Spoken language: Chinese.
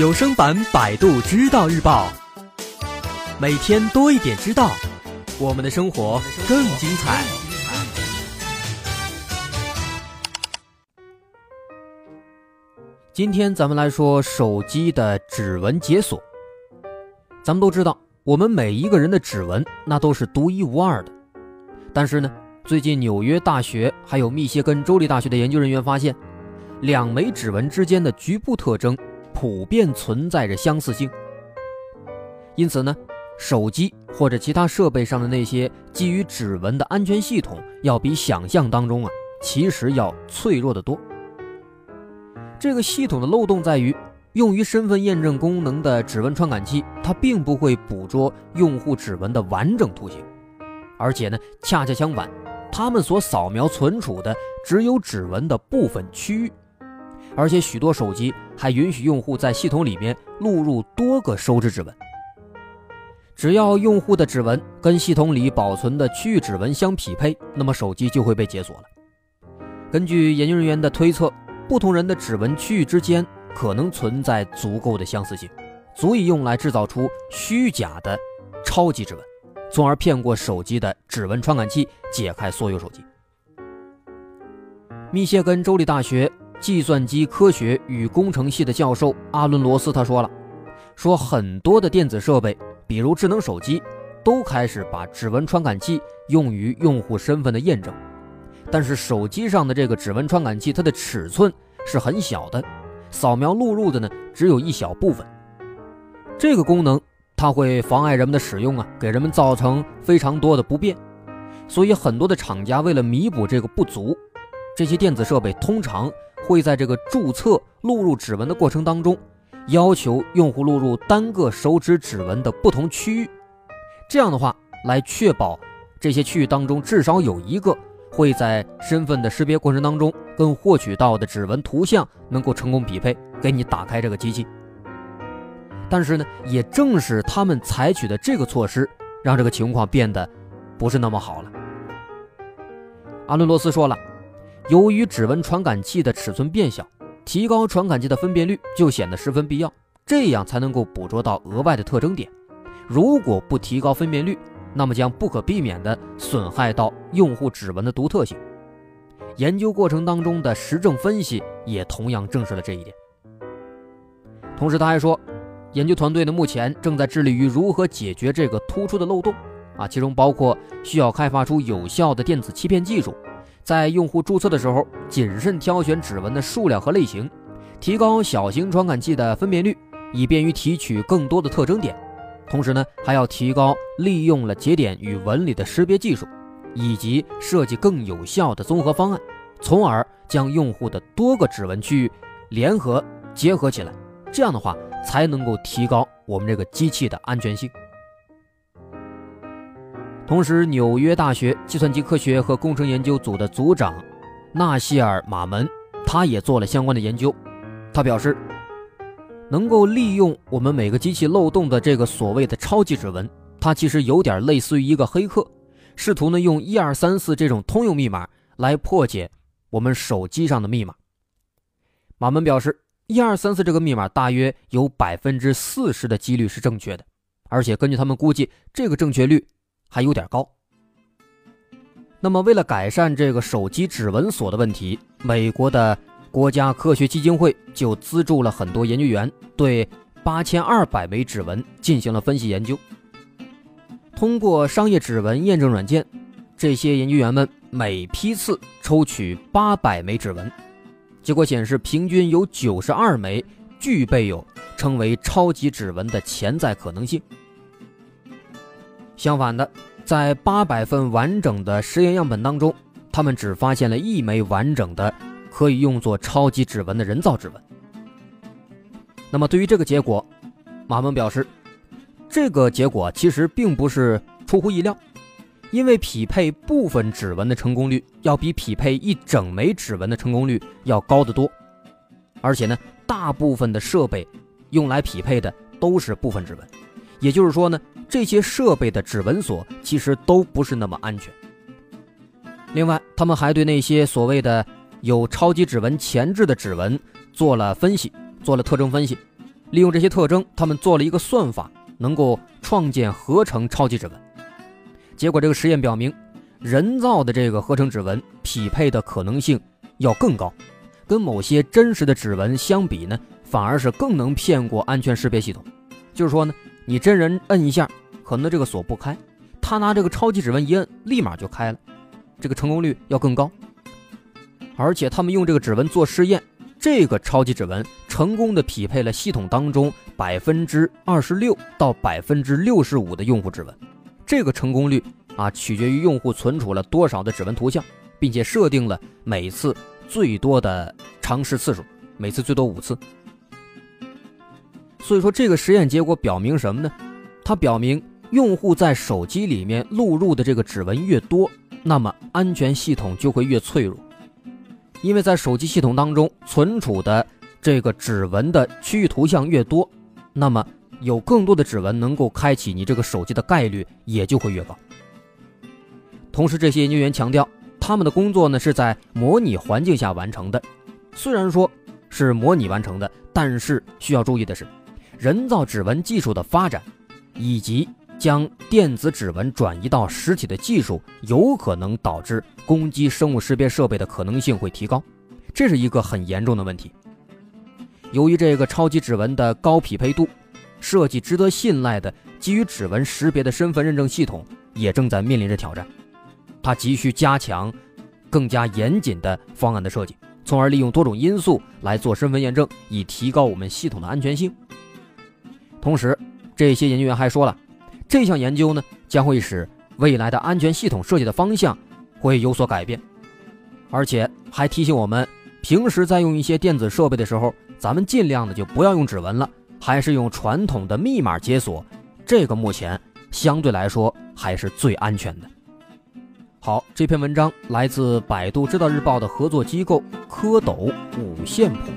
有声版《百度知道日报》，每天多一点知道，我们的生活更精彩。今天咱们来说手机的指纹解锁。咱们都知道，我们每一个人的指纹那都是独一无二的。但是呢，最近纽约大学还有密歇根州立大学的研究人员发现，两枚指纹之间的局部特征普遍存在着相似性。因此呢，手机或者其他设备上的那些基于指纹的安全系统，要比想象当中啊，其实要脆弱得多。这个系统的漏洞在于，用于身份验证功能的指纹传感器，它并不会捕捉用户指纹的完整图形，而且呢，恰恰相反，它们所扫描存储的只有指纹的部分区域，而且许多手机还允许用户在系统里面录入多个收指指纹。只要用户的指纹跟系统里保存的区域指纹相匹配，那么手机就会被解锁了。根据研究人员的推测。不同人的指纹区域之间可能存在足够的相似性，足以用来制造出虚假的超级指纹，从而骗过手机的指纹传感器，解开所有手机。密歇根州立大学计算机科学与工程系的教授阿伦罗斯他说了，说很多的电子设备，比如智能手机，都开始把指纹传感器用于用户身份的验证。但是手机上的这个指纹传感器，它的尺寸是很小的，扫描录入的呢只有一小部分。这个功能它会妨碍人们的使用啊，给人们造成非常多的不便。所以很多的厂家为了弥补这个不足，这些电子设备通常会在这个注册录入指纹的过程当中，要求用户录入单个手指指纹的不同区域。这样的话，来确保这些区域当中至少有一个。会在身份的识别过程当中，跟获取到的指纹图像能够成功匹配，给你打开这个机器。但是呢，也正是他们采取的这个措施，让这个情况变得不是那么好了。阿伦罗斯说了，由于指纹传感器的尺寸变小，提高传感器的分辨率就显得十分必要，这样才能够捕捉到额外的特征点。如果不提高分辨率，那么将不可避免地损害到用户指纹的独特性。研究过程当中的实证分析也同样证实了这一点。同时，他还说，研究团队呢目前正在致力于如何解决这个突出的漏洞，啊，其中包括需要开发出有效的电子欺骗技术，在用户注册的时候谨慎挑选指纹的数量和类型，提高小型传感器的分辨率，以便于提取更多的特征点。同时呢，还要提高利用了节点与纹理的识别技术，以及设计更有效的综合方案，从而将用户的多个指纹区域联合结合起来。这样的话，才能够提高我们这个机器的安全性。同时，纽约大学计算机科学和工程研究组的组长纳希尔·马门，他也做了相关的研究。他表示。能够利用我们每个机器漏洞的这个所谓的超级指纹，它其实有点类似于一个黑客，试图呢用一二三四这种通用密码来破解我们手机上的密码。马门表示，一二三四这个密码大约有百分之四十的几率是正确的，而且根据他们估计，这个正确率还有点高。那么，为了改善这个手机指纹锁的问题，美国的。国家科学基金会就资助了很多研究员，对八千二百枚指纹进行了分析研究。通过商业指纹验证软件，这些研究员们每批次抽取八百枚指纹，结果显示，平均有九十二枚具备有称为超级指纹的潜在可能性。相反的，在八百份完整的实验样本当中，他们只发现了一枚完整的。可以用作超级指纹的人造指纹。那么，对于这个结果，马蒙表示，这个结果其实并不是出乎意料，因为匹配部分指纹的成功率要比匹配一整枚指纹的成功率要高得多。而且呢，大部分的设备用来匹配的都是部分指纹，也就是说呢，这些设备的指纹锁其实都不是那么安全。另外，他们还对那些所谓的有超级指纹前置的指纹做了分析，做了特征分析，利用这些特征，他们做了一个算法，能够创建合成超级指纹。结果这个实验表明，人造的这个合成指纹匹配的可能性要更高，跟某些真实的指纹相比呢，反而是更能骗过安全识别系统。就是说呢，你真人摁一下，可能这个锁不开，他拿这个超级指纹一摁，立马就开了，这个成功率要更高。而且他们用这个指纹做试验。这个超级指纹成功的匹配了系统当中百分之二十六到百分之六十五的用户指纹，这个成功率啊取决于用户存储了多少的指纹图像，并且设定了每次最多的尝试次数，每次最多五次。所以说这个实验结果表明什么呢？它表明用户在手机里面录入的这个指纹越多，那么安全系统就会越脆弱。因为在手机系统当中存储的这个指纹的区域图像越多，那么有更多的指纹能够开启你这个手机的概率也就会越高。同时，这些研究员强调，他们的工作呢是在模拟环境下完成的。虽然说是模拟完成的，但是需要注意的是，人造指纹技术的发展以及。将电子指纹转移到实体的技术，有可能导致攻击生物识别设备的可能性会提高，这是一个很严重的问题。由于这个超级指纹的高匹配度，设计值得信赖的基于指纹识别的身份认证系统也正在面临着挑战。它急需加强更加严谨的方案的设计，从而利用多种因素来做身份验证，以提高我们系统的安全性。同时，这些研究员还说了。这项研究呢，将会使未来的安全系统设计的方向会有所改变，而且还提醒我们，平时在用一些电子设备的时候，咱们尽量的就不要用指纹了，还是用传统的密码解锁，这个目前相对来说还是最安全的。好，这篇文章来自百度知道日报的合作机构蝌蚪五线谱。